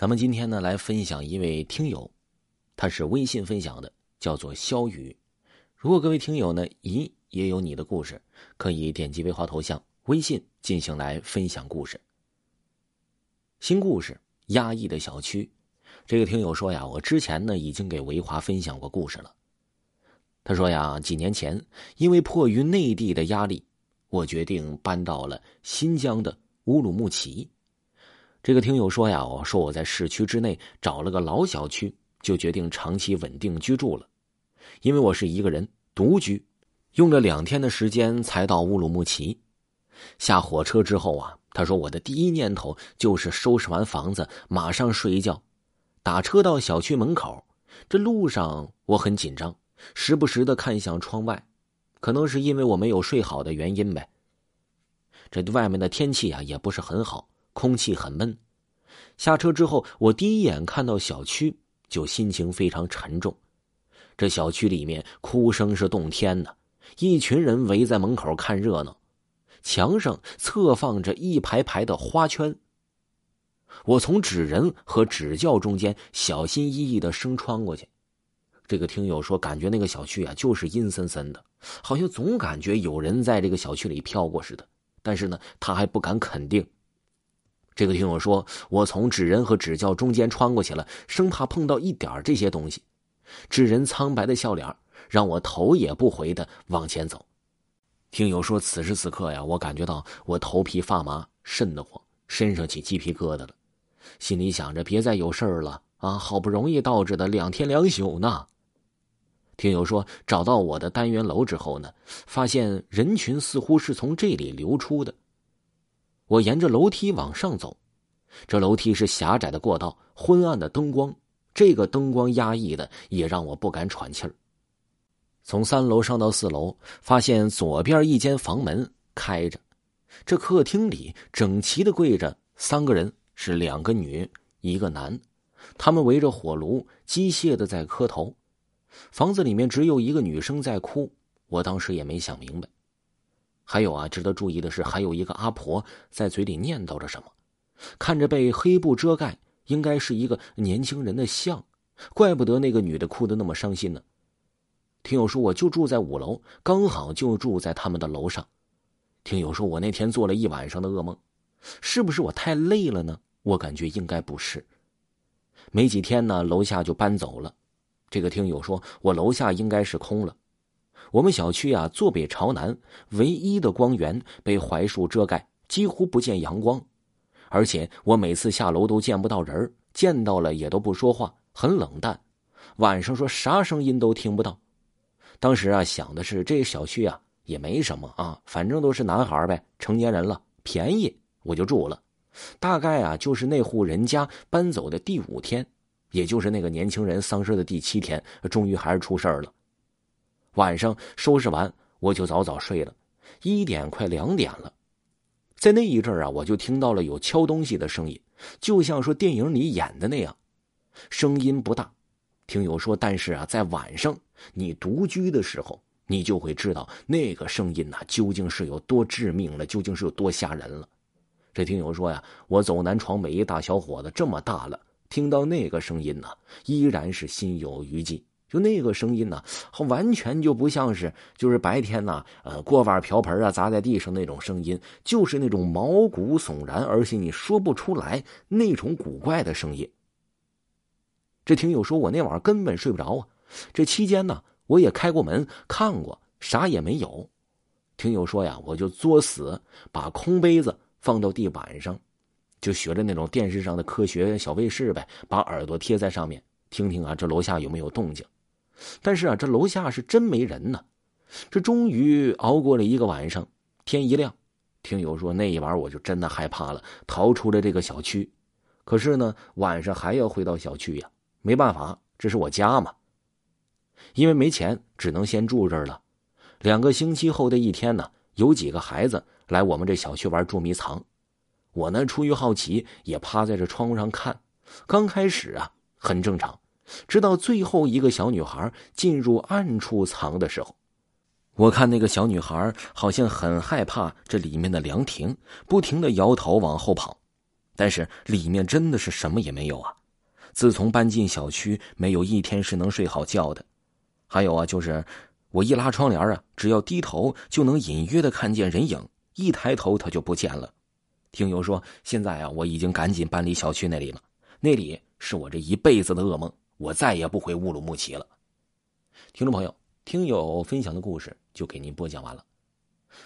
咱们今天呢来分享一位听友，他是微信分享的，叫做肖宇。如果各位听友呢，咦也有你的故事，可以点击维华头像微信进行来分享故事。新故事：压抑的小区。这个听友说呀，我之前呢已经给维华分享过故事了。他说呀，几年前因为迫于内地的压力，我决定搬到了新疆的乌鲁木齐。这个听友说呀，我说我在市区之内找了个老小区，就决定长期稳定居住了。因为我是一个人独居，用了两天的时间才到乌鲁木齐。下火车之后啊，他说我的第一念头就是收拾完房子马上睡一觉。打车到小区门口，这路上我很紧张，时不时的看向窗外，可能是因为我没有睡好的原因呗。这外面的天气啊也不是很好。空气很闷，下车之后，我第一眼看到小区就心情非常沉重。这小区里面哭声是动天的，一群人围在门口看热闹，墙上侧放着一排排的花圈。我从纸人和纸轿中间小心翼翼的生穿过去。这个听友说，感觉那个小区啊就是阴森森的，好像总感觉有人在这个小区里飘过似的。但是呢，他还不敢肯定。这个听友说，我从纸人和纸轿中间穿过去了，生怕碰到一点这些东西。纸人苍白的笑脸让我头也不回的往前走。听友说，此时此刻呀，我感觉到我头皮发麻，瘆得慌，身上起鸡皮疙瘩了，心里想着别再有事儿了啊！好不容易到这的两天两宿呢。听友说，找到我的单元楼之后呢，发现人群似乎是从这里流出的。我沿着楼梯往上走，这楼梯是狭窄的过道，昏暗的灯光，这个灯光压抑的也让我不敢喘气儿。从三楼上到四楼，发现左边一间房门开着，这客厅里整齐的跪着三个人，是两个女一个男，他们围着火炉机械的在磕头。房子里面只有一个女生在哭，我当时也没想明白。还有啊，值得注意的是，还有一个阿婆在嘴里念叨着什么，看着被黑布遮盖，应该是一个年轻人的像，怪不得那个女的哭得那么伤心呢。听友说，我就住在五楼，刚好就住在他们的楼上。听友说，我那天做了一晚上的噩梦，是不是我太累了呢？我感觉应该不是。没几天呢，楼下就搬走了。这个听友说我楼下应该是空了。我们小区啊，坐北朝南，唯一的光源被槐树遮盖，几乎不见阳光。而且我每次下楼都见不到人，见到了也都不说话，很冷淡。晚上说啥声音都听不到。当时啊，想的是这小区啊也没什么啊，反正都是男孩呗，成年人了，便宜我就住了。大概啊，就是那户人家搬走的第五天，也就是那个年轻人丧事的第七天，终于还是出事了。晚上收拾完，我就早早睡了，一点快两点了，在那一阵啊，我就听到了有敲东西的声音，就像说电影里演的那样，声音不大。听友说，但是啊，在晚上你独居的时候，你就会知道那个声音呐，究竟是有多致命了，究竟是有多吓人了。这听友说呀，我走南闯北一大小伙子这么大了，听到那个声音呢，依然是心有余悸。就那个声音呢，完全就不像是就是白天呢，呃，锅碗瓢盆啊砸在地上那种声音，就是那种毛骨悚然，而且你说不出来那种古怪的声音。这听友说我那晚上根本睡不着啊，这期间呢，我也开过门看过，啥也没有。听友说呀，我就作死把空杯子放到地板上，就学着那种电视上的科学小卫士呗，把耳朵贴在上面，听听啊，这楼下有没有动静。但是啊，这楼下是真没人呢。这终于熬过了一个晚上，天一亮，听友说那一晚我就真的害怕了，逃出了这个小区。可是呢，晚上还要回到小区呀，没办法，这是我家嘛。因为没钱，只能先住这儿了。两个星期后的一天呢，有几个孩子来我们这小区玩捉迷藏，我呢出于好奇，也趴在这窗户上看。刚开始啊，很正常。直到最后一个小女孩进入暗处藏的时候，我看那个小女孩好像很害怕这里面的凉亭，不停的摇头往后跑。但是里面真的是什么也没有啊！自从搬进小区，没有一天是能睡好觉的。还有啊，就是我一拉窗帘啊，只要低头就能隐约的看见人影，一抬头他就不见了。听友说，现在啊，我已经赶紧搬离小区那里了，那里是我这一辈子的噩梦，我再也不回乌鲁木齐了。听众朋友，听友分享的故事就给您播讲完了。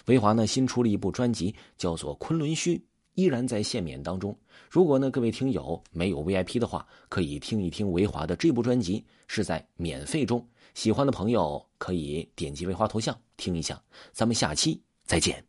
维华呢新出了一部专辑，叫做《昆仑虚》，依然在限免当中。如果呢各位听友没有 VIP 的话，可以听一听维华的这部专辑，是在免费中。喜欢的朋友可以点击维华头像听一下。咱们下期再见。